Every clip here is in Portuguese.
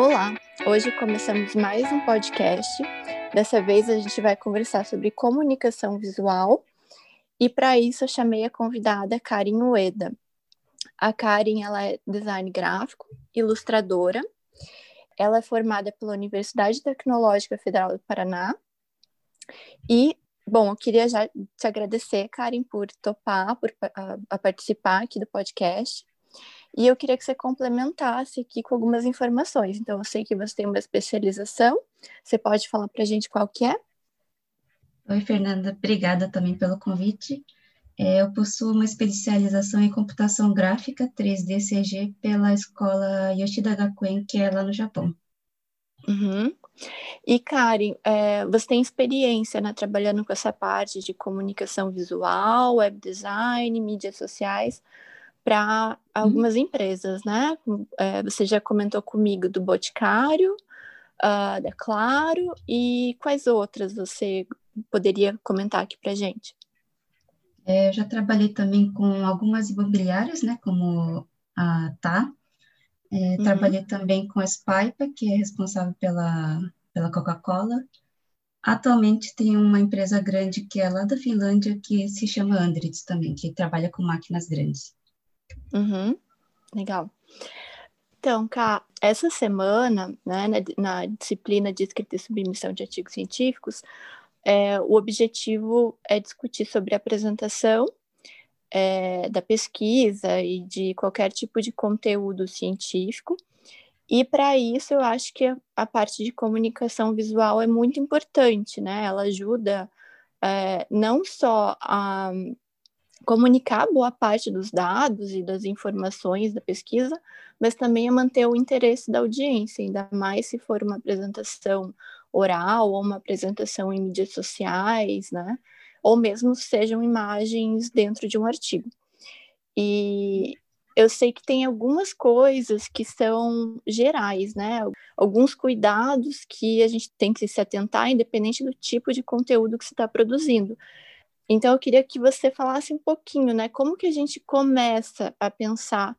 Olá! Hoje começamos mais um podcast. Dessa vez a gente vai conversar sobre comunicação visual e para isso eu chamei a convidada Karen Ueda. A Karen ela é design gráfico, ilustradora. Ela é formada pela Universidade Tecnológica Federal do Paraná. E, bom, eu queria já te agradecer, Karen, por topar, por a, a participar aqui do podcast. E eu queria que você complementasse aqui com algumas informações. Então, eu sei que você tem uma especialização, você pode falar para a gente qual que é? Oi, Fernanda, obrigada também pelo convite. É, eu possuo uma especialização em computação gráfica 3D CG pela escola Yoshida Gakuen, que é lá no Japão. Uhum. E, Karen, é, você tem experiência né, trabalhando com essa parte de comunicação visual, web design, mídias sociais para algumas uhum. empresas, né? É, você já comentou comigo do Boticário, uh, da Claro, e quais outras você poderia comentar aqui para gente? É, eu já trabalhei também com algumas imobiliárias, né? Como a Tá. É, uhum. Trabalhei também com a Spaipa, que é responsável pela, pela Coca-Cola. Atualmente tem uma empresa grande que é lá da Finlândia, que se chama Andritz também, que trabalha com máquinas grandes. Uhum. Legal. Então, Cá, essa semana, né, na, na, disciplina de escrita e submissão de artigos científicos, é, o objetivo é discutir sobre a apresentação é, da pesquisa e de qualquer tipo de conteúdo científico. E para isso, eu acho que a, a, parte de comunicação visual é muito importante, né? Ela ajuda é, não só a comunicar boa parte dos dados e das informações da pesquisa, mas também a manter o interesse da audiência, ainda mais se for uma apresentação oral ou uma apresentação em mídias sociais, né? Ou mesmo sejam imagens dentro de um artigo. E eu sei que tem algumas coisas que são gerais, né? Alguns cuidados que a gente tem que se atentar, independente do tipo de conteúdo que você está produzindo. Então, eu queria que você falasse um pouquinho, né? Como que a gente começa a pensar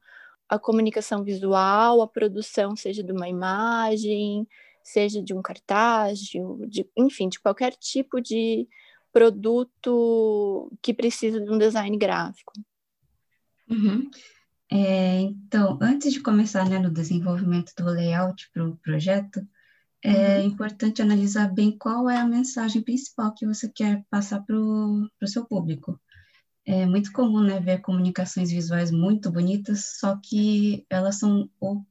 a comunicação visual, a produção, seja de uma imagem, seja de um cartaz, de, de, enfim, de qualquer tipo de produto que precisa de um design gráfico. Uhum. É, então, antes de começar né, no desenvolvimento do layout para o projeto, é uhum. importante analisar bem qual é a mensagem principal que você quer passar para o seu público. É muito comum né, ver comunicações visuais muito bonitas, só que elas são ou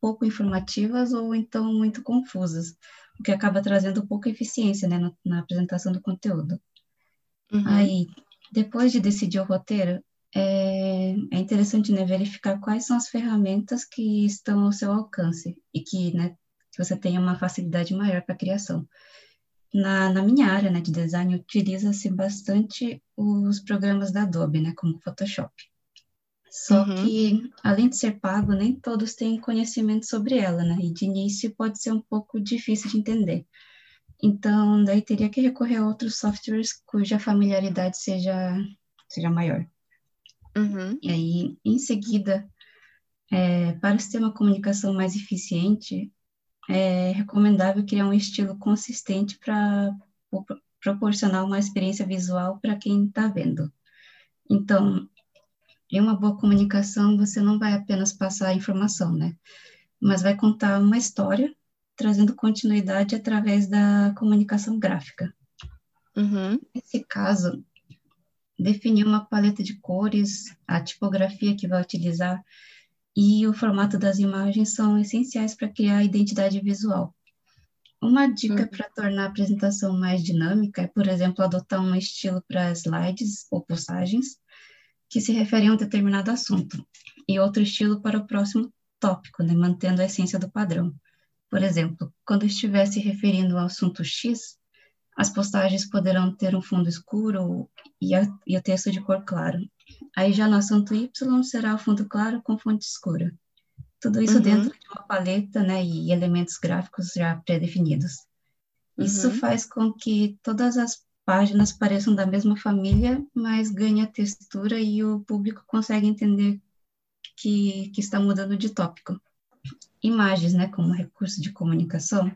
pouco informativas ou então muito confusas, o que acaba trazendo pouca eficiência né, na, na apresentação do conteúdo. Uhum. Aí, depois de decidir o roteiro, é, é interessante né, verificar quais são as ferramentas que estão ao seu alcance e que né, que você tenha uma facilidade maior para a criação. Na, na, minha área né, de design, utiliza-se bastante os programas da Adobe, né, como Photoshop. Só uhum. que, além de ser pago, nem todos têm conhecimento sobre ela, né? E de início pode ser um pouco difícil de entender. Então, daí teria que recorrer a outros softwares cuja familiaridade seja, seja maior. Uhum. E aí, em seguida, é, para ter uma comunicação mais eficiente, é recomendável criar um estilo consistente para proporcionar uma experiência visual para quem está vendo. Então, em uma boa comunicação, você não vai apenas passar a informação, né? Mas vai contar uma história, trazendo continuidade através da comunicação gráfica. Uhum. Nesse caso, definir uma paleta de cores, a tipografia que vai utilizar e o formato das imagens são essenciais para criar a identidade visual. Uma dica uhum. para tornar a apresentação mais dinâmica é, por exemplo, adotar um estilo para slides ou postagens que se referem a um determinado assunto, e outro estilo para o próximo tópico, né, mantendo a essência do padrão. Por exemplo, quando estiver se referindo ao assunto X, as postagens poderão ter um fundo escuro e, a, e o texto de cor claro, Aí já no assunto Y será o fundo claro com fonte escura. Tudo isso uhum. dentro de uma paleta, né, e elementos gráficos já pré-definidos. Isso uhum. faz com que todas as páginas pareçam da mesma família, mas ganha textura e o público consegue entender que, que está mudando de tópico. imagens, né, como recurso de comunicação,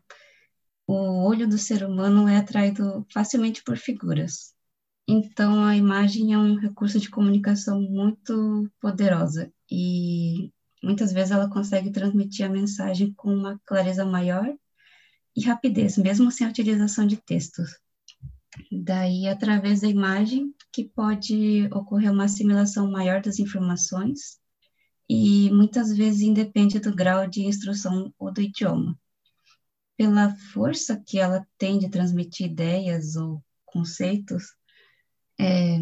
o olho do ser humano é atraído facilmente por figuras. Então, a imagem é um recurso de comunicação muito poderosa e muitas vezes ela consegue transmitir a mensagem com uma clareza maior e rapidez, mesmo sem a utilização de textos. Daí, através da imagem, que pode ocorrer uma assimilação maior das informações e muitas vezes independe do grau de instrução ou do idioma pela força que ela tem de transmitir ideias ou conceitos, é,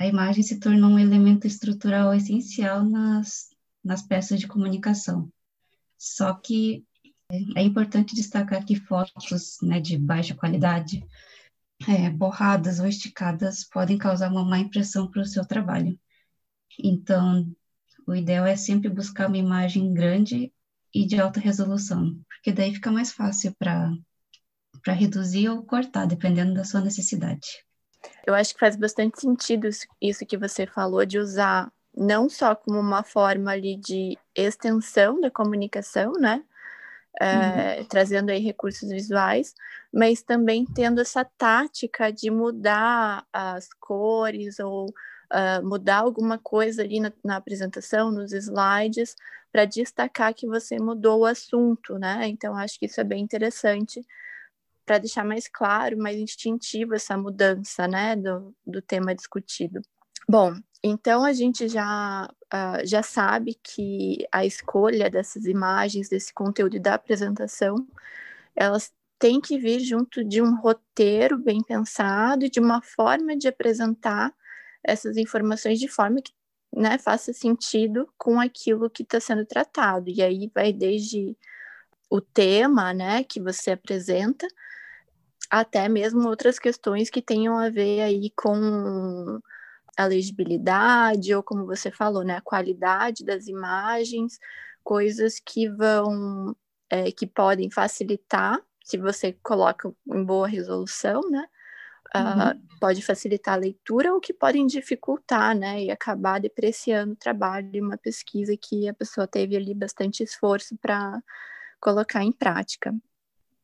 a imagem se tornou um elemento estrutural essencial nas, nas peças de comunicação. Só que é importante destacar que fotos né, de baixa qualidade, é, borradas ou esticadas, podem causar uma má impressão para o seu trabalho. Então, o ideal é sempre buscar uma imagem grande e de alta resolução, porque daí fica mais fácil para para reduzir ou cortar, dependendo da sua necessidade. Eu acho que faz bastante sentido isso que você falou de usar não só como uma forma ali de extensão da comunicação, né? É, uhum. trazendo aí recursos visuais, mas também tendo essa tática de mudar as cores ou uh, mudar alguma coisa ali na, na apresentação, nos slides, para destacar que você mudou o assunto, né? Então, acho que isso é bem interessante para deixar mais claro, mais instintivo essa mudança, né, do, do tema discutido. Bom, então a gente já, uh, já sabe que a escolha dessas imagens, desse conteúdo e da apresentação, elas têm que vir junto de um roteiro bem pensado e de uma forma de apresentar essas informações de forma que né, faça sentido com aquilo que está sendo tratado. E aí vai desde o tema né, que você apresenta, até mesmo outras questões que tenham a ver aí com a legibilidade, ou como você falou, né, a qualidade das imagens, coisas que vão, é, que podem facilitar, se você coloca em boa resolução, né, uh, pode facilitar a leitura ou que podem dificultar, né, e acabar depreciando o trabalho de uma pesquisa que a pessoa teve ali bastante esforço para colocar em prática.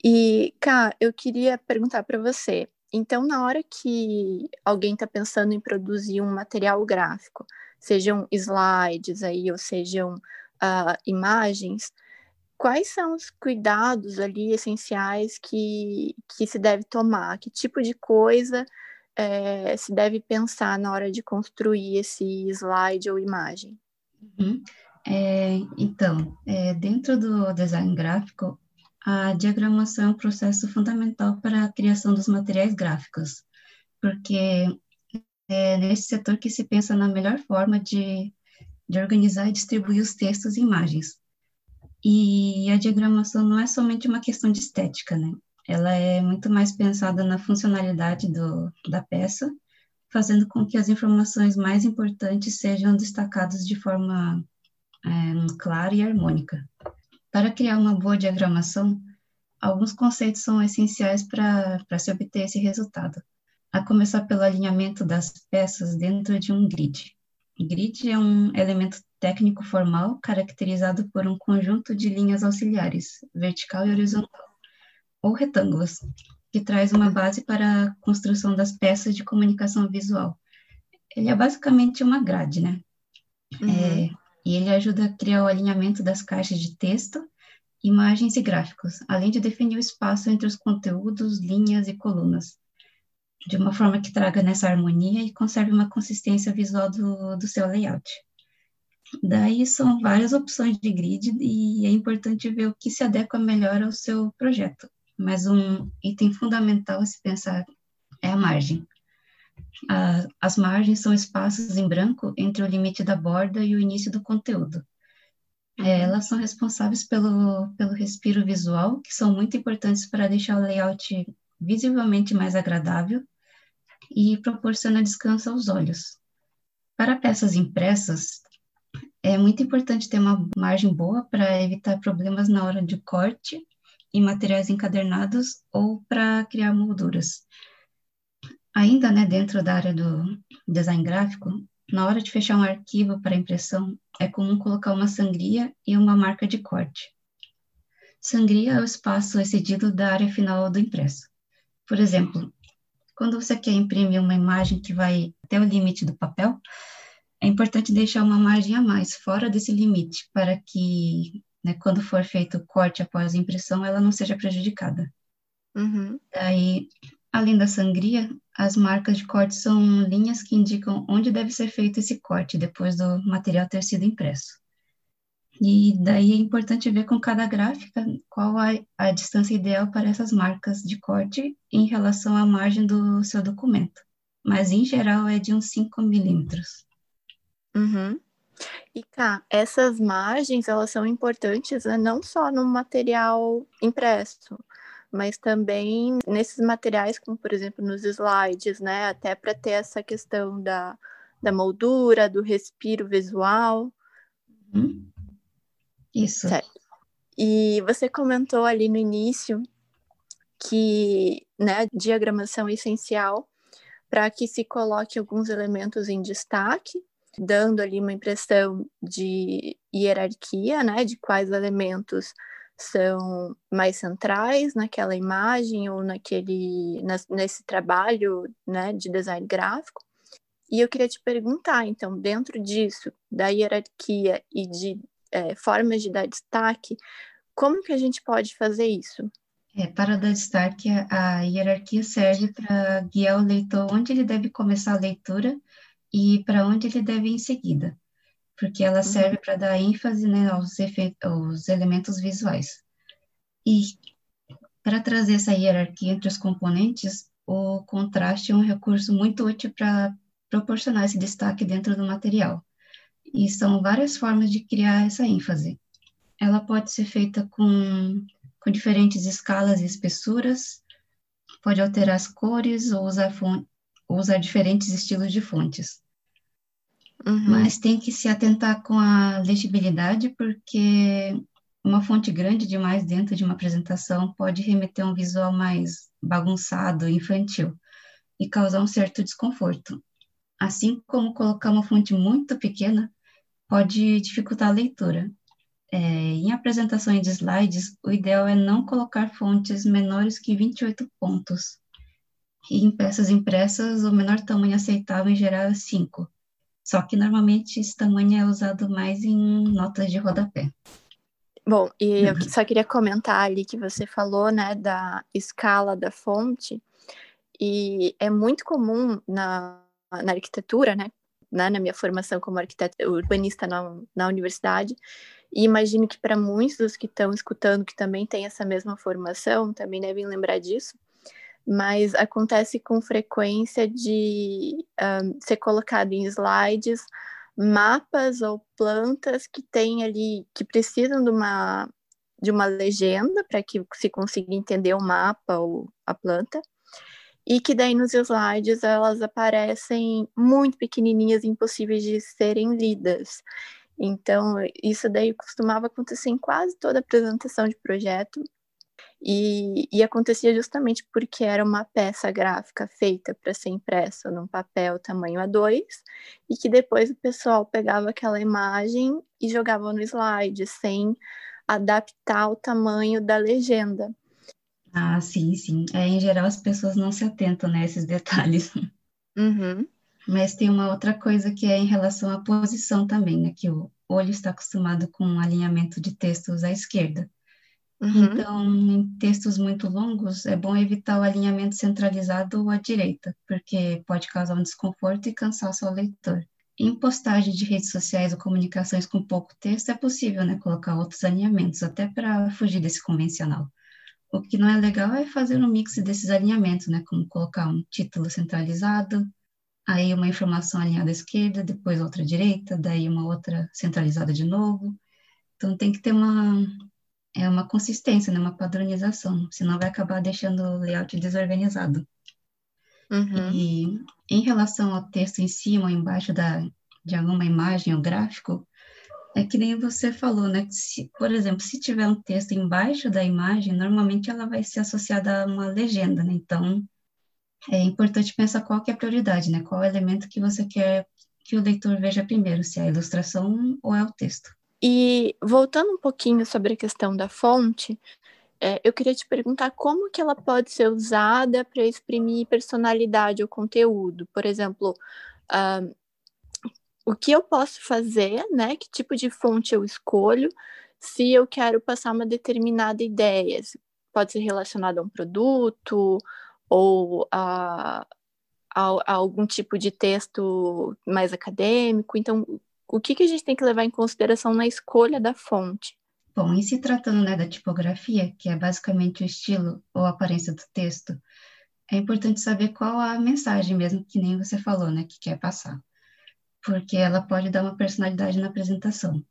E, Cá, eu queria perguntar para você, então, na hora que alguém está pensando em produzir um material gráfico, sejam slides aí, ou sejam uh, imagens, quais são os cuidados ali essenciais que, que se deve tomar? Que tipo de coisa é, se deve pensar na hora de construir esse slide ou imagem? Uhum. É, então, é, dentro do design gráfico, a diagramação é um processo fundamental para a criação dos materiais gráficos, porque é nesse setor que se pensa na melhor forma de, de organizar e distribuir os textos e imagens. E a diagramação não é somente uma questão de estética, né? Ela é muito mais pensada na funcionalidade do, da peça, fazendo com que as informações mais importantes sejam destacadas de forma é, clara e harmônica. Para criar uma boa diagramação, alguns conceitos são essenciais para se obter esse resultado, a começar pelo alinhamento das peças dentro de um grid. Grid é um elemento técnico formal caracterizado por um conjunto de linhas auxiliares, vertical e horizontal, ou retângulos, que traz uma base para a construção das peças de comunicação visual. Ele é basicamente uma grade, né? Uhum. É, e ele ajuda a criar o alinhamento das caixas de texto, imagens e gráficos, além de definir o espaço entre os conteúdos, linhas e colunas, de uma forma que traga nessa harmonia e conserve uma consistência visual do, do seu layout. Daí são várias opções de grid e é importante ver o que se adequa melhor ao seu projeto. Mas um item fundamental a se pensar é a margem. A, as margens são espaços em branco entre o limite da borda e o início do conteúdo. É, elas são responsáveis pelo, pelo respiro visual, que são muito importantes para deixar o layout visivelmente mais agradável e proporciona descanso aos olhos. Para peças impressas, é muito importante ter uma margem boa para evitar problemas na hora de corte em materiais encadernados ou para criar molduras. Ainda né, dentro da área do design gráfico, na hora de fechar um arquivo para impressão, é comum colocar uma sangria e uma marca de corte. Sangria é o espaço excedido da área final do impresso. Por exemplo, quando você quer imprimir uma imagem que vai até o limite do papel, é importante deixar uma margem a mais, fora desse limite, para que, né, quando for feito o corte após a impressão, ela não seja prejudicada. Uhum. Daí, além da sangria, as marcas de corte são linhas que indicam onde deve ser feito esse corte depois do material ter sido impresso. E daí é importante ver com cada gráfica qual a, a distância ideal para essas marcas de corte em relação à margem do seu documento. Mas, em geral, é de uns 5 milímetros. Uhum. E cá, essas margens, elas são importantes né, não só no material impresso, mas também nesses materiais, como por exemplo nos slides, né? Até para ter essa questão da, da moldura, do respiro visual. Uhum. Isso. Certo. E você comentou ali no início que né, diagramação é essencial para que se coloque alguns elementos em destaque dando ali uma impressão de hierarquia, né, de quais elementos são mais centrais naquela imagem ou naquele nesse trabalho, né, de design gráfico. E eu queria te perguntar, então, dentro disso, da hierarquia e de é, formas de dar destaque, como que a gente pode fazer isso? É, para dar destaque, a hierarquia serve para guiar o leitor onde ele deve começar a leitura e para onde ele deve ir em seguida, porque ela uhum. serve para dar ênfase né, aos, aos elementos visuais. E para trazer essa hierarquia entre os componentes, o contraste é um recurso muito útil para proporcionar esse destaque dentro do material. E são várias formas de criar essa ênfase. Ela pode ser feita com, com diferentes escalas e espessuras, pode alterar as cores ou usar, ou usar diferentes estilos de fontes. Uhum. Mas tem que se atentar com a legibilidade, porque uma fonte grande demais dentro de uma apresentação pode remeter a um visual mais bagunçado, infantil, e causar um certo desconforto. Assim como colocar uma fonte muito pequena pode dificultar a leitura. É, em apresentações de slides, o ideal é não colocar fontes menores que 28 pontos. E em peças impressas, o menor tamanho aceitável em geral é 5 só que normalmente esse tamanho é usado mais em notas de rodapé. Bom, e eu só queria comentar ali que você falou, né, da escala da fonte, e é muito comum na, na arquitetura, né, né, na minha formação como arquiteta urbanista na, na universidade, e imagino que para muitos dos que estão escutando que também têm essa mesma formação, também devem lembrar disso, mas acontece com frequência de um, ser colocado em slides mapas ou plantas que tem ali que precisam de uma de uma legenda para que se consiga entender o mapa ou a planta e que daí nos slides elas aparecem muito pequenininhas, impossíveis de serem lidas. Então, isso daí costumava acontecer em quase toda apresentação de projeto, e, e, acontecia justamente porque era uma peça gráfica feita para ser impressa num papel tamanho A2 e que depois o pessoal pegava aquela imagem e jogava no slide sem adaptar o tamanho da legenda. Ah, sim, sim. É, em geral as pessoas não se atentam né, a esses detalhes. Uhum. Mas tem uma outra coisa que é em relação à posição também, né? Que o olho está acostumado com um alinhamento de textos à esquerda. Uhum. Então, textos muito longos, é bom evitar o alinhamento centralizado à direita, porque pode causar um desconforto e cansaço ao leitor. Em postagem de redes sociais ou comunicações com pouco texto, é possível né, colocar outros alinhamentos, até para fugir desse convencional. O que não é legal é fazer um mix desses alinhamentos, né, como colocar um título centralizado, aí uma informação alinhada à esquerda, depois outra à direita, daí uma outra centralizada de novo. Então tem que ter uma, é uma consistência, né? uma padronização, senão vai acabar deixando o layout desorganizado. Uhum. E em relação ao texto em cima ou embaixo da, de alguma imagem ou gráfico, é que nem você falou, né? Se, por exemplo, se tiver um texto embaixo da imagem, normalmente ela vai ser associada a uma legenda, né? Então, é importante pensar qual que é a prioridade, né? Qual é o elemento que você quer que o leitor veja primeiro, se é a ilustração ou é o texto. E voltando um pouquinho sobre a questão da fonte, é, eu queria te perguntar como que ela pode ser usada para exprimir personalidade ou conteúdo. Por exemplo, uh, o que eu posso fazer, né? Que tipo de fonte eu escolho se eu quero passar uma determinada ideia. Pode ser relacionado a um produto ou a, a, a algum tipo de texto mais acadêmico. Então, o que, que a gente tem que levar em consideração na escolha da fonte? Bom, em se tratando né, da tipografia, que é basicamente o estilo ou aparência do texto, é importante saber qual a mensagem mesmo, que nem você falou, né, que quer passar porque ela pode dar uma personalidade na apresentação.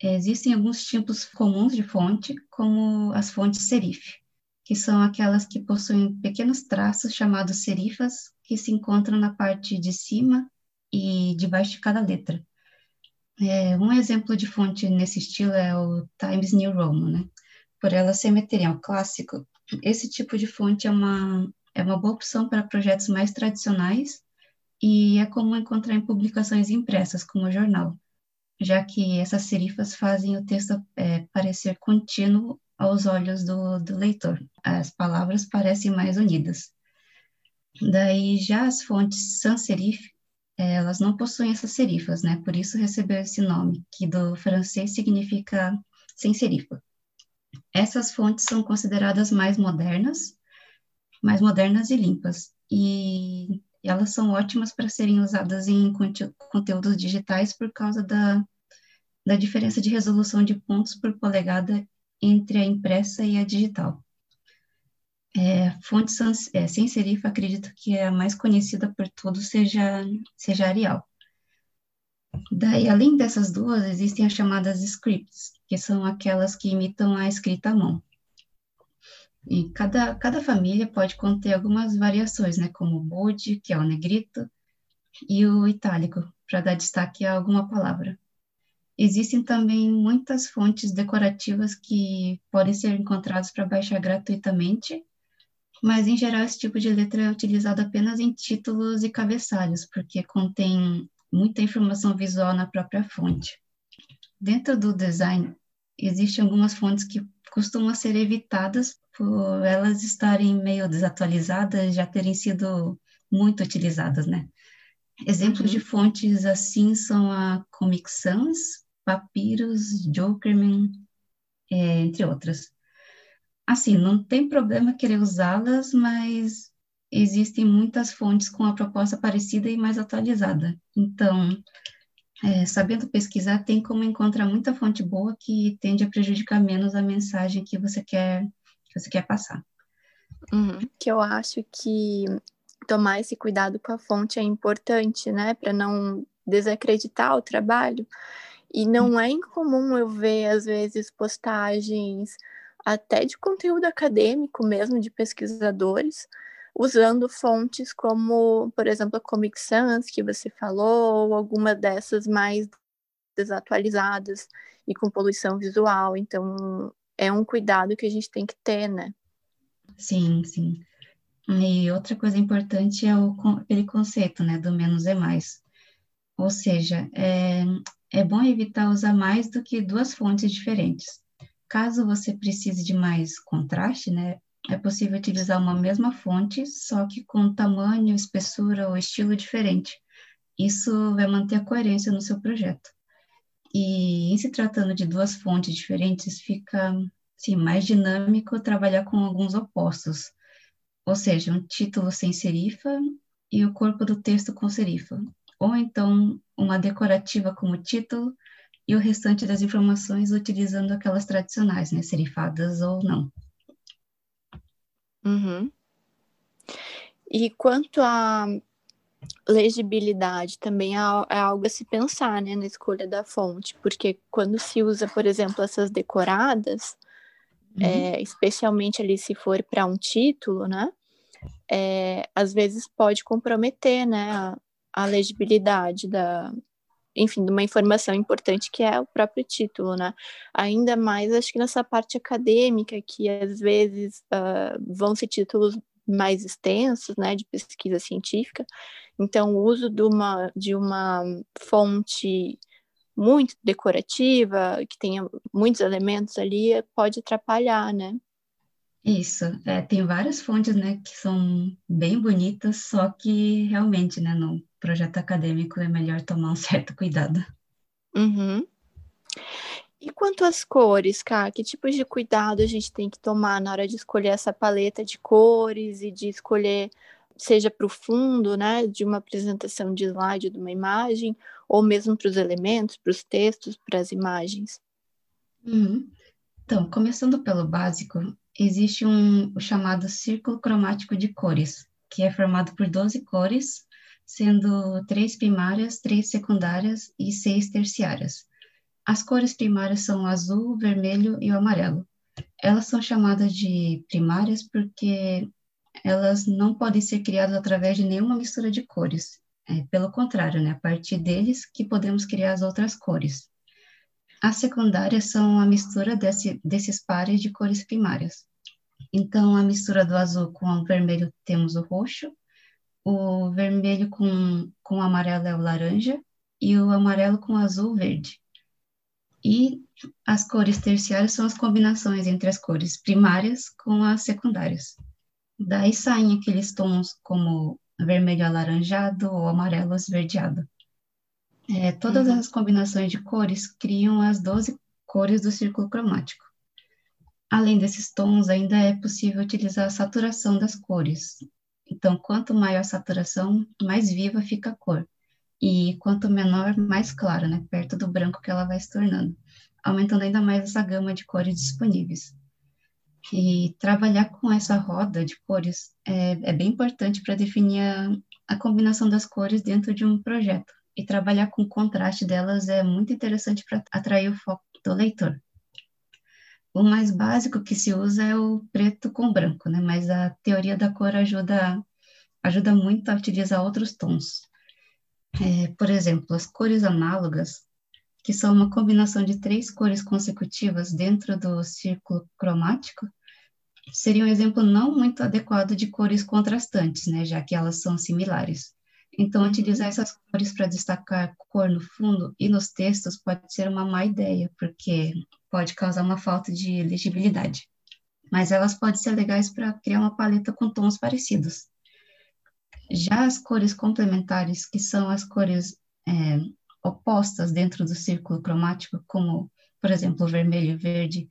Existem alguns tipos comuns de fonte, como as fontes serif, que são aquelas que possuem pequenos traços chamados serifas, que se encontram na parte de cima e debaixo de cada letra. É, um exemplo de fonte nesse estilo é o Times New Roman, né? Por ela ser material clássico, esse tipo de fonte é uma, é uma boa opção para projetos mais tradicionais e é comum encontrar em publicações impressas, como o jornal, já que essas serifas fazem o texto é, parecer contínuo aos olhos do, do leitor. As palavras parecem mais unidas. Daí, já as fontes sans serif, elas não possuem essas serifas, né? Por isso recebeu esse nome, que do francês significa sem serifa. Essas fontes são consideradas mais modernas, mais modernas e limpas. E elas são ótimas para serem usadas em conte conteúdos digitais por causa da, da diferença de resolução de pontos por polegada entre a impressa e a digital. É, fonte sans, é, sem serif, acredito que a mais conhecida por todos seja, seja Arial. Daí, além dessas duas, existem as chamadas scripts, que são aquelas que imitam a escrita à mão. E cada, cada família pode conter algumas variações, né, como o bold, que é o negrito, e o itálico, para dar destaque a alguma palavra. Existem também muitas fontes decorativas que podem ser encontradas para baixar gratuitamente, mas em geral esse tipo de letra é utilizado apenas em títulos e cabeçalhos, porque contém muita informação visual na própria fonte. Dentro do design, existem algumas fontes que costumam ser evitadas por elas estarem meio desatualizadas, já terem sido muito utilizadas, né? Exemplos uhum. de fontes assim são a Comic Sans, Papyrus, Jokerman, é, entre outras. Assim, não tem problema querer usá-las, mas existem muitas fontes com a proposta parecida e mais atualizada. Então, é, sabendo pesquisar, tem como encontrar muita fonte boa que tende a prejudicar menos a mensagem que você quer que você quer passar. Uhum. Que eu acho que tomar esse cuidado com a fonte é importante, né, para não desacreditar o trabalho. E não é incomum eu ver, às vezes, postagens até de conteúdo acadêmico mesmo, de pesquisadores, usando fontes como, por exemplo, a Comic Sans, que você falou, ou alguma dessas mais desatualizadas e com poluição visual. Então, é um cuidado que a gente tem que ter, né? Sim, sim. E outra coisa importante é o, aquele conceito, né, do menos é mais. Ou seja, é, é bom evitar usar mais do que duas fontes diferentes. Caso você precise de mais contraste, né, é possível utilizar uma mesma fonte, só que com tamanho, espessura ou estilo diferente. Isso vai manter a coerência no seu projeto. E em se tratando de duas fontes diferentes, fica assim, mais dinâmico trabalhar com alguns opostos, ou seja, um título sem serifa e o corpo do texto com serifa, ou então uma decorativa como título e o restante das informações utilizando aquelas tradicionais, né, serifadas ou não. Uhum. E quanto a legibilidade também é, é algo a se pensar, né, na escolha da fonte, porque quando se usa, por exemplo, essas decoradas, uhum. é, especialmente ali se for para um título, né, é, às vezes pode comprometer, né, a, a legibilidade da, enfim, de uma informação importante que é o próprio título, né? Ainda mais, acho que nessa parte acadêmica, que às vezes uh, vão ser títulos mais extensos, né, de pesquisa científica. Então, o uso de uma, de uma fonte muito decorativa, que tenha muitos elementos ali, pode atrapalhar, né? Isso, é, tem várias fontes, né, que são bem bonitas, só que realmente, né, no projeto acadêmico é melhor tomar um certo cuidado. Uhum. E quanto às cores, Ká, que tipos de cuidado a gente tem que tomar na hora de escolher essa paleta de cores e de escolher, seja para o fundo, né, de uma apresentação de slide de uma imagem, ou mesmo para os elementos, para os textos, para as imagens? Uhum. Então, começando pelo básico, existe um o chamado círculo cromático de cores, que é formado por 12 cores, sendo três primárias, três secundárias e seis terciárias. As cores primárias são o azul, o vermelho e o amarelo. Elas são chamadas de primárias porque elas não podem ser criadas através de nenhuma mistura de cores. É, pelo contrário, né, a partir deles que podemos criar as outras cores. As secundárias são a mistura desse, desses pares de cores primárias. Então, a mistura do azul com o vermelho temos o roxo, o vermelho com, com amarelo é o laranja e o amarelo com azul, verde. E as cores terciárias são as combinações entre as cores primárias com as secundárias. Daí saem aqueles tons como vermelho alaranjado ou amarelo esverdeado. É, todas uhum. as combinações de cores criam as 12 cores do círculo cromático. Além desses tons, ainda é possível utilizar a saturação das cores. Então, quanto maior a saturação, mais viva fica a cor. E quanto menor, mais clara, né? Perto do branco que ela vai se tornando. Aumentando ainda mais essa gama de cores disponíveis. E trabalhar com essa roda de cores é, é bem importante para definir a, a combinação das cores dentro de um projeto e trabalhar com o contraste delas é muito interessante para atrair o foco do leitor. O mais básico que se usa é o preto com branco, né? Mas a teoria da cor ajuda, ajuda muito a utilizar outros tons. É, por exemplo, as cores análogas, que são uma combinação de três cores consecutivas dentro do círculo cromático, seria um exemplo não muito adequado de cores contrastantes, né? Já que elas são similares. Então, utilizar essas cores para destacar cor no fundo e nos textos pode ser uma má ideia, porque pode causar uma falta de legibilidade. Mas elas podem ser legais para criar uma paleta com tons parecidos. Já as cores complementares, que são as cores é, opostas dentro do círculo cromático, como, por exemplo, vermelho e verde,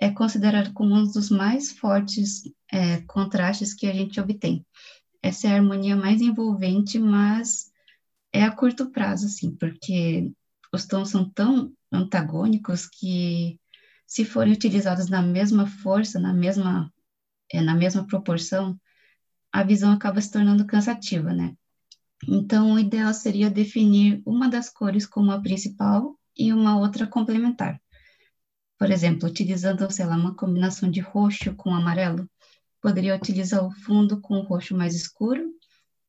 é considerado como um dos mais fortes é, contrastes que a gente obtém essa é a harmonia mais envolvente, mas é a curto prazo, assim, porque os tons são tão antagônicos que, se forem utilizados na mesma força, na mesma, é, na mesma proporção, a visão acaba se tornando cansativa, né? Então, o ideal seria definir uma das cores como a principal e uma outra complementar. Por exemplo, utilizando, sei lá, uma combinação de roxo com amarelo, poderia utilizar o fundo com o roxo mais escuro,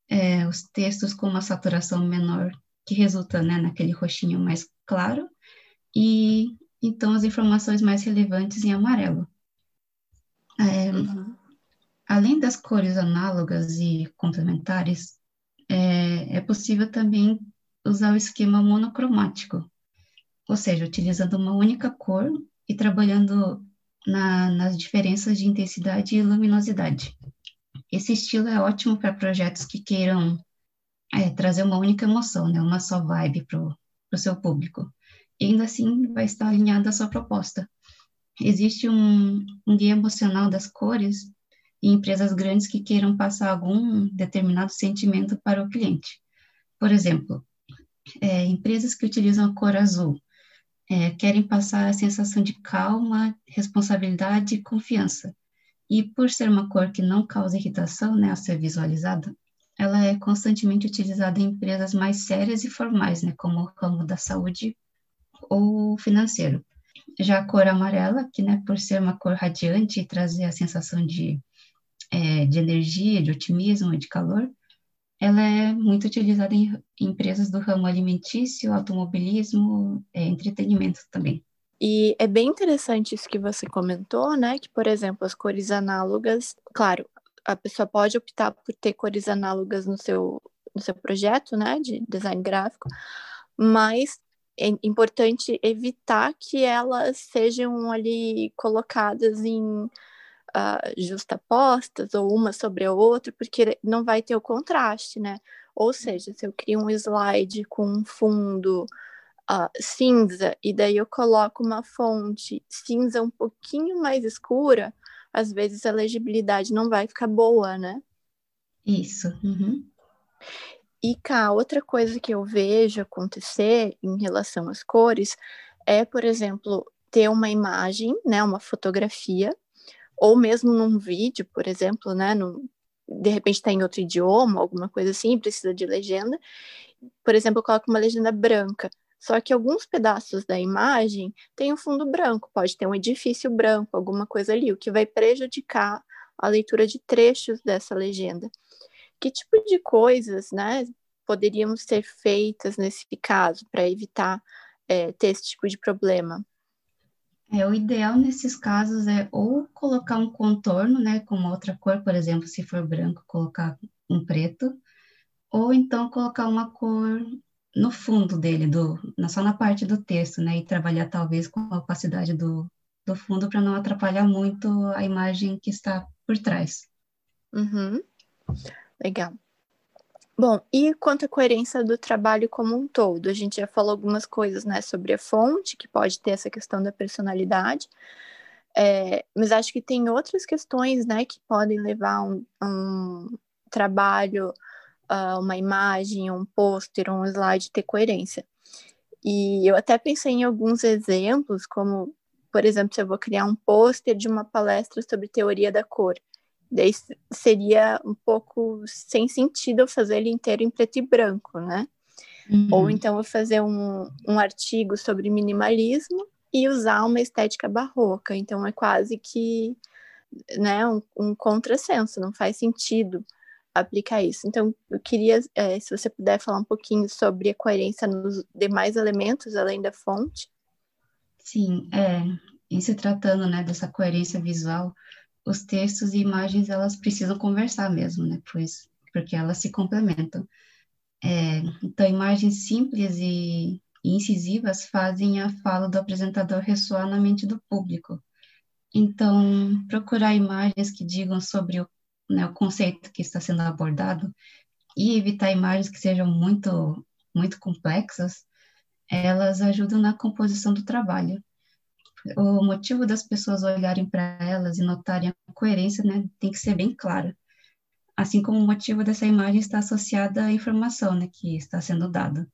é, os textos com uma saturação menor, que resulta né, naquele roxinho mais claro, e então as informações mais relevantes em amarelo. É, uhum. Além das cores análogas e complementares, é, é possível também usar o esquema monocromático, ou seja, utilizando uma única cor e trabalhando na, nas diferenças de intensidade e luminosidade. Esse estilo é ótimo para projetos que queiram é, trazer uma única emoção, né, uma só vibe para o seu público. E ainda assim vai estar alinhado à sua proposta. Existe um, um guia emocional das cores em empresas grandes que queiram passar algum determinado sentimento para o cliente. Por exemplo, é, empresas que utilizam a cor azul é, querem passar a sensação de calma, responsabilidade e confiança. E por ser uma cor que não causa irritação, né, ao ser visualizada, ela é constantemente utilizada em empresas mais sérias e formais, né, como o ramo da saúde ou financeiro. Já a cor amarela, que, né, por ser uma cor radiante e trazer a sensação de, é, de energia, de otimismo e de calor, ela é muito utilizada em, em empresas do ramo alimentício, automobilismo, é, entretenimento também. E é bem interessante isso que você comentou, né? Que, por exemplo, as cores análogas, claro, a pessoa pode optar por ter cores análogas no seu, no seu projeto, né, de design gráfico, mas é importante evitar que elas sejam ali colocadas em uh, justapostas ou uma sobre a outra, porque não vai ter o contraste, né? Ou seja, se eu crio um slide com um fundo uh, cinza e daí eu coloco uma fonte cinza um pouquinho mais escura, às vezes a legibilidade não vai ficar boa, né? Isso. Uhum. E cá, outra coisa que eu vejo acontecer em relação às cores é, por exemplo, ter uma imagem, né, uma fotografia, ou mesmo num vídeo, por exemplo, né, no, de repente está em outro idioma, alguma coisa assim, precisa de legenda. Por exemplo, eu coloco uma legenda branca. Só que alguns pedaços da imagem têm um fundo branco, pode ter um edifício branco, alguma coisa ali, o que vai prejudicar a leitura de trechos dessa legenda que tipo de coisas, né, poderiam ser feitas nesse caso para evitar é, ter esse tipo de problema? É, o ideal nesses casos é ou colocar um contorno, né, com uma outra cor, por exemplo, se for branco, colocar um preto, ou então colocar uma cor no fundo dele, do, só na parte do texto, né, e trabalhar talvez com a opacidade do, do fundo para não atrapalhar muito a imagem que está por trás. Uhum. Legal. Bom, e quanto à coerência do trabalho como um todo? A gente já falou algumas coisas, né, sobre a fonte, que pode ter essa questão da personalidade, é, mas acho que tem outras questões, né, que podem levar um, um trabalho, uh, uma imagem, um pôster, um slide ter coerência. E eu até pensei em alguns exemplos, como, por exemplo, se eu vou criar um pôster de uma palestra sobre teoria da cor. Daí seria um pouco sem sentido eu fazer ele inteiro em preto e branco, né? Uhum. Ou então eu fazer um, um artigo sobre minimalismo e usar uma estética barroca. Então é quase que né, um, um contrassenso, não faz sentido aplicar isso. Então, eu queria, é, se você puder falar um pouquinho sobre a coerência nos demais elementos, além da fonte. Sim, é, em se tratando, né, dessa coerência visual, os textos e imagens elas precisam conversar mesmo, né? Pois porque elas se complementam. É, então, imagens simples e, incisivas fazem a fala do apresentador ressoar na mente do público. Então, procurar imagens que digam sobre o, né, o conceito que está sendo abordado e evitar imagens que sejam muito muito complexas, elas ajudam na composição do trabalho o motivo das pessoas olharem para elas e notarem a coerência, né, tem que ser bem claro. Assim como o motivo dessa imagem está associado à informação, né, que está sendo dada.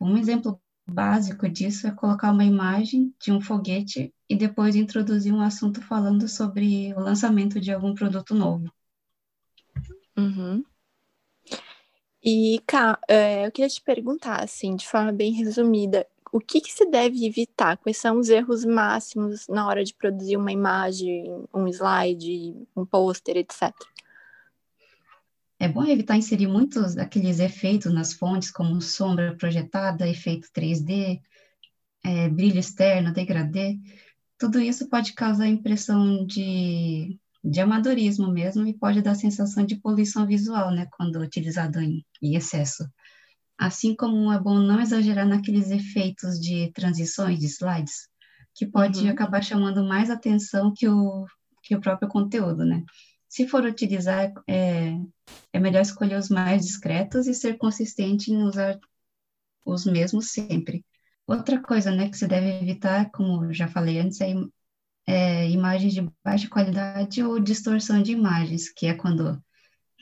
Um exemplo básico disso é colocar uma imagem de um foguete e depois introduzir um assunto falando sobre o lançamento de algum produto novo. Uhum. E, Cá, é, eu queria te perguntar, assim, de forma bem resumida, o que, que se deve evitar? Quais são os erros máximos na hora de produzir uma imagem, um slide, um pôster, etc. É bom evitar inserir muitos daqueles efeitos nas fontes, como sombra projetada, efeito 3D, é, brilho externo, degradê. Tudo isso pode causar impressão de, de amadorismo mesmo e pode dar sensação de poluição visual, né, quando utilizado em, em excesso. Assim como é bom não exagerar naqueles efeitos de transições de slides, que pode uhum. acabar chamando mais atenção que o, que o próprio conteúdo, né? Se for utilizar, é, é melhor escolher os mais discretos e ser consistente em usar os mesmos sempre. Outra coisa, né, que você deve evitar, como já falei antes, é, é imagens de baixa qualidade ou distorção de imagens, que é quando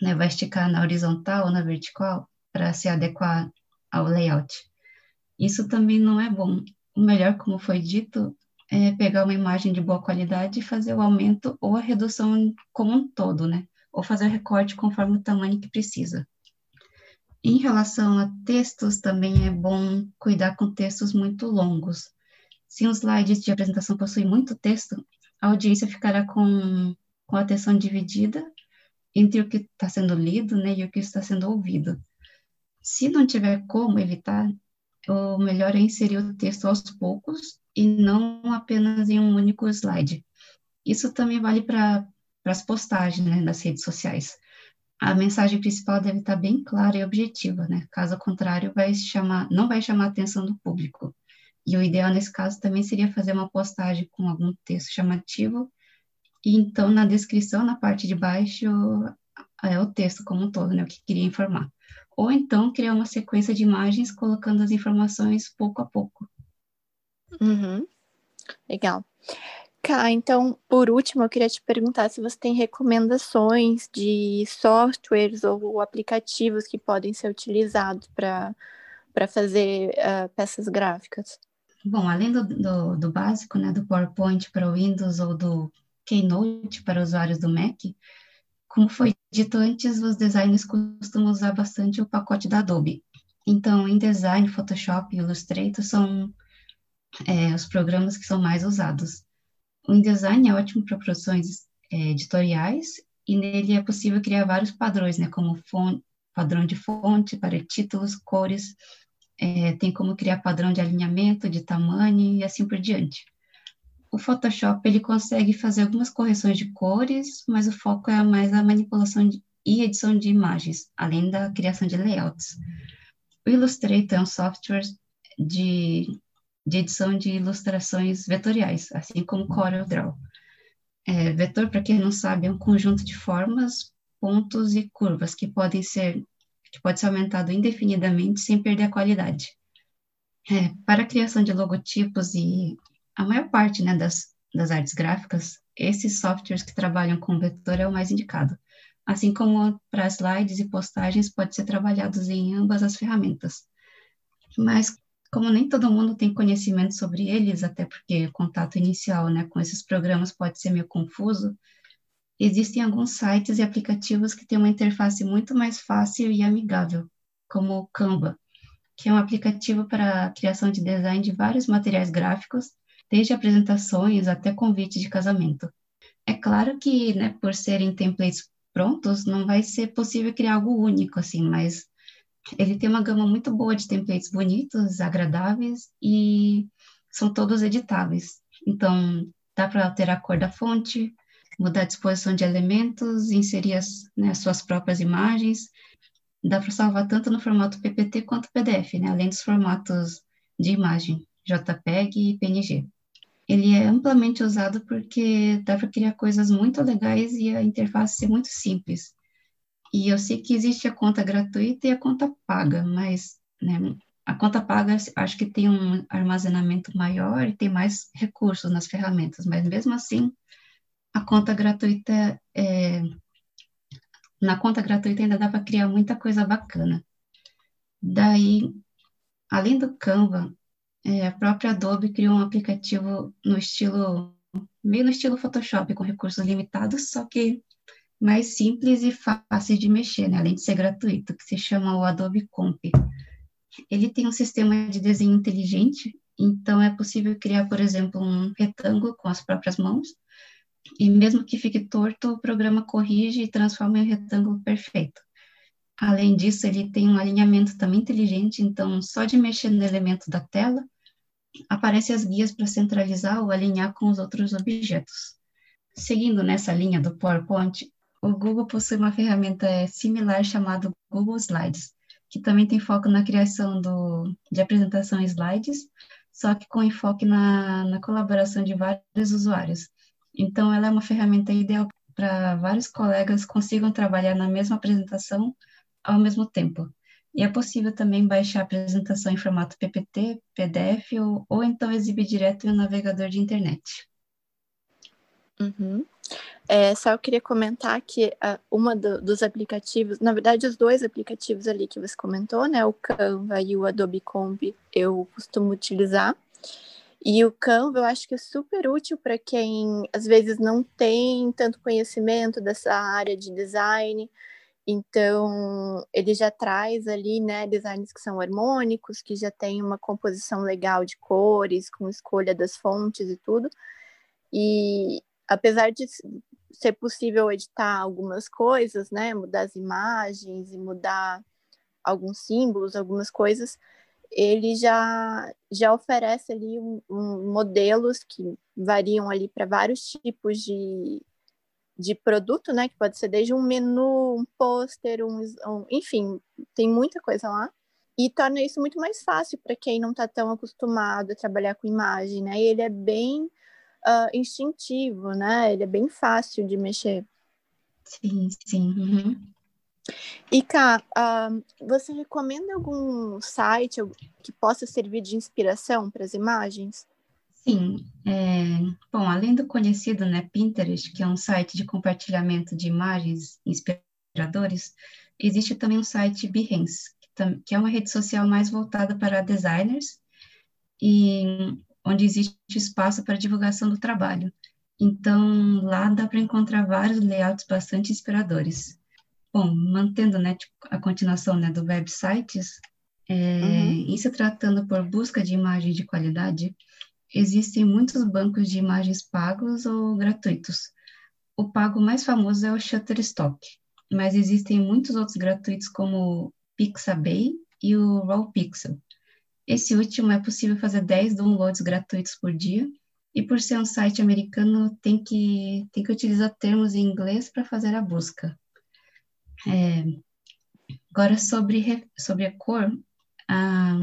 né, vai esticar na horizontal ou na vertical, para se adequar ao layout. Isso também não é bom. O melhor, como foi dito, é pegar uma imagem de boa qualidade e fazer o aumento ou a redução como um todo, né? Ou fazer o recorte conforme o tamanho que precisa. Em relação a textos, também é bom cuidar com textos muito longos. Se um slide de apresentação possui muito texto, a audiência ficará com, com a atenção dividida entre o que está sendo lido né, e o que está sendo ouvido. Se não tiver como evitar, o melhor é inserir o texto aos poucos e não apenas em um único slide. Isso também vale para as postagens né, nas redes sociais. A mensagem principal deve estar bem clara e objetiva, né? Caso contrário, vai chamar, não vai chamar a atenção do público. E o ideal nesse caso também seria fazer uma postagem com algum texto chamativo, e então na descrição, na parte de baixo, é o texto como um todo, né, o que queria informar. Ou então criar uma sequência de imagens colocando as informações pouco a pouco. Uhum. Legal. Cá, então, por último, eu queria te perguntar se você tem recomendações de softwares ou aplicativos que podem ser utilizados para fazer uh, peças gráficas. Bom, além do, do, do, básico, né, do PowerPoint para o Windows ou do Keynote para usuários do Mac, como foi dito antes, os designers costumam usar bastante o pacote da Adobe. Então, InDesign, Photoshop e Illustrator são é, os programas que são mais usados. O InDesign é ótimo para produções é, editoriais e nele é possível criar vários padrões, né, como padrão de fonte para títulos, cores, é, tem como criar padrão de alinhamento, de tamanho e assim por diante. O Photoshop ele consegue fazer algumas correções de cores, mas o foco é mais a manipulação de, e edição de imagens, além da criação de layouts. O Illustrator é um software de de edição de ilustrações vetoriais, assim como CorelDRAW. É, vetor, para quem não sabe, é um conjunto de formas, pontos e curvas que podem ser que pode ser aumentado indefinidamente sem perder a qualidade. É, para a criação de logotipos e a maior parte né, das, das artes gráficas, esses softwares que trabalham com vetor é o mais indicado. Assim como para slides e postagens, pode ser trabalhados em ambas as ferramentas. Mas como nem todo mundo tem conhecimento sobre eles, até porque o contato inicial né, com esses programas pode ser meio confuso, existem alguns sites e aplicativos que têm uma interface muito mais fácil e amigável, como o Canva, que é um aplicativo para a criação de design de vários materiais gráficos, desde apresentações até convite de casamento. É claro que, né, por serem templates prontos, não vai ser possível criar algo único, assim, mas ele tem uma gama muito boa de templates bonitos, agradáveis e são todos editáveis. Então, dá para alterar a cor da fonte, mudar a disposição de elementos, inserir as, né, suas próprias imagens. Dá para salvar tanto no formato PPT quanto PDF, né, além dos formatos de imagem, JPEG e PNG. Ele é amplamente usado porque dá para criar coisas muito legais e a interface ser muito simples. E eu sei que existe a conta gratuita e a conta paga, mas né, a conta paga acho que tem um armazenamento maior e tem mais recursos nas ferramentas, mas mesmo assim, a conta gratuita é, na conta gratuita ainda dá para criar muita coisa bacana. Daí, além do Canva, é, a própria Adobe criou um aplicativo no estilo, meio no estilo Photoshop, com recursos limitados, só que mais simples e fácil de mexer, né? além de ser gratuito, que se chama o Adobe Comp. Ele tem um sistema de desenho inteligente, então é possível criar, por exemplo, um retângulo com as próprias mãos, e mesmo que fique torto, o programa corrige e transforma em um retângulo perfeito. Além disso, ele tem um alinhamento também inteligente, então só de mexer no elemento da tela, aparecem as guias para centralizar ou alinhar com os outros objetos. Seguindo nessa linha do PowerPoint, o Google possui uma ferramenta similar chamada Google Slides, que também tem foco na criação do, de apresentação slides, só que com enfoque na, na colaboração de vários usuários. Então, ela é uma ferramenta ideal para vários colegas consigam trabalhar na mesma apresentação ao mesmo tempo. E é possível também baixar a apresentação em formato PPT, PDF ou, ou então exibir direto no navegador de internet. Uhum. É, só eu queria comentar que uh, uma do, dos aplicativos, na verdade, os dois aplicativos ali que você comentou, né, o Canva e o Adobe Comp, eu costumo utilizar. E o Canva eu acho que é super útil para quem às vezes não tem tanto conhecimento dessa área de design. Então, ele já traz ali, né, designs que são harmônicos, que já tem uma composição legal de cores, com escolha das fontes e tudo. E apesar de ser possível editar algumas coisas, né? Mudar as imagens e mudar alguns símbolos, algumas coisas, ele já, já oferece ali um, um modelos que variam ali para vários tipos de, de produto, né? Que pode ser desde um menu, um pôster, um, um, enfim, tem muita coisa lá. e torna isso muito mais fácil para quem não está tão acostumado a trabalhar com imagem, né? E ele é bem uh, instintivo, né? Ele é bem fácil de mexer. Sim, sim. Uhum. E Cá, uh, você recomenda algum site que possa servir de inspiração para as imagens? Sim. É, bom, além do conhecido, né, Pinterest, que é um site de compartilhamento de imagens inspiradores, existe também um site Behance, que, é uma rede social mais voltada para designers e onde existe espaço para divulgação do trabalho. Então, lá dá para encontrar vários layouts bastante inspiradores. Bom, mantendo né, tipo, a continuação né, do websites, é, uhum. em se tratando por busca de imagem de qualidade, existem muitos bancos de imagens pagos ou gratuitos. O pago mais famoso é o Shutterstock, mas existem muitos outros gratuitos como o Pixabay e o Raw Pixel. Esse último é possível fazer 10 downloads gratuitos por dia, e por ser um site americano, tem que, tem que utilizar termos em inglês para fazer a busca. É, agora, sobre, sobre a cor, a,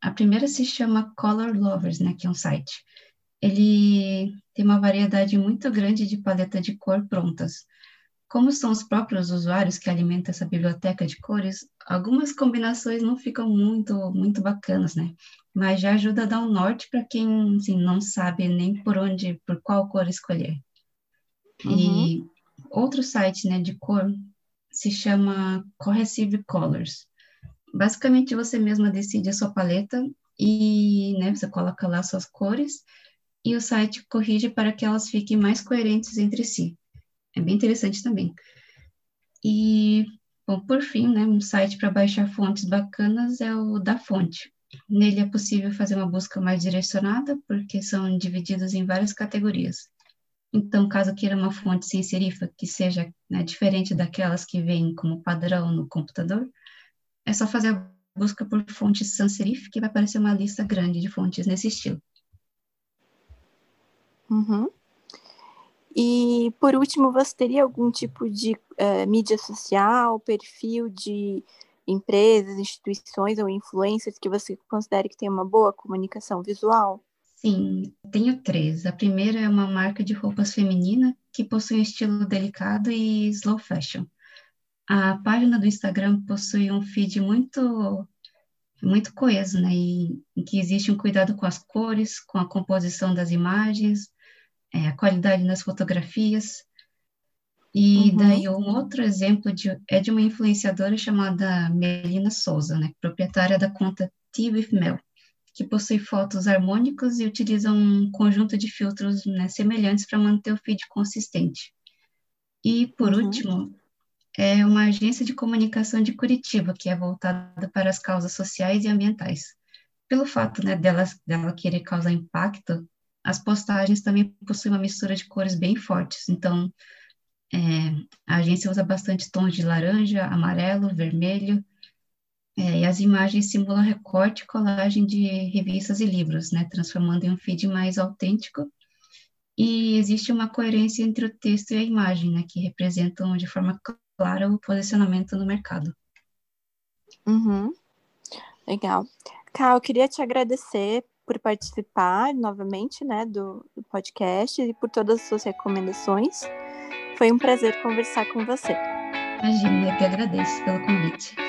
a primeira se chama Color Lovers, né, que é um site. Ele tem uma variedade muito grande de paleta de cor prontas. Como são os próprios usuários que alimentam essa biblioteca de cores, algumas combinações não ficam muito, muito bacanas, né? Mas já ajuda a dar um norte para quem assim, não sabe nem por onde, por qual cor escolher. Uhum. E outro site né, de cor se chama Cohesive Colors. Basicamente, você mesma decide a sua paleta e né, você coloca lá suas cores e o site corrige para que elas fiquem mais coerentes entre si. É bem interessante também. E, bom, por fim, né, um site para baixar fontes bacanas é o da Fonte. Nele é possível fazer uma busca mais direcionada, porque são divididos em várias categorias. Então, caso queira uma fonte sem serifa que seja né, diferente daquelas que vêm como padrão no computador, é só fazer a busca por fonte sans serif, que vai aparecer uma lista grande de fontes nesse estilo. Uhum. E, por último, você teria algum tipo de uh, mídia social, perfil de empresas, instituições ou influencers que você considere que tem uma boa comunicação visual? Sim, tenho três. A primeira é uma marca de roupas feminina que possui um estilo delicado e slow fashion. A página do Instagram possui um feed muito muito coeso, né? E, em que existe um cuidado com as cores, com a composição das imagens, é, a qualidade nas fotografias. E uhum. daí um outro exemplo de, é de uma influenciadora chamada Melina Souza, né? Proprietária da conta Tea with Mel que possui fotos harmônicas e utiliza um conjunto de filtros né, semelhantes para manter o feed consistente. E, por uhum. último, é uma agência de comunicação de Curitiba, que é voltada para as causas sociais e ambientais. Pelo fato né, dela, dela querer causar impacto, as postagens também possuem uma mistura de cores bem fortes. Então, é, a agência usa bastante tons de laranja, amarelo, vermelho, é, e as imagens simulam recorte e colagem de revistas e livros, né, transformando em um feed mais autêntico. E existe uma coerência entre o texto e a imagem, né, que representam de forma clara o posicionamento no mercado. Uhum. Legal. Cal, eu queria te agradecer por participar novamente né, do, do podcast e por todas as suas recomendações. Foi um prazer conversar com você. Imagina, eu que agradeço pelo convite.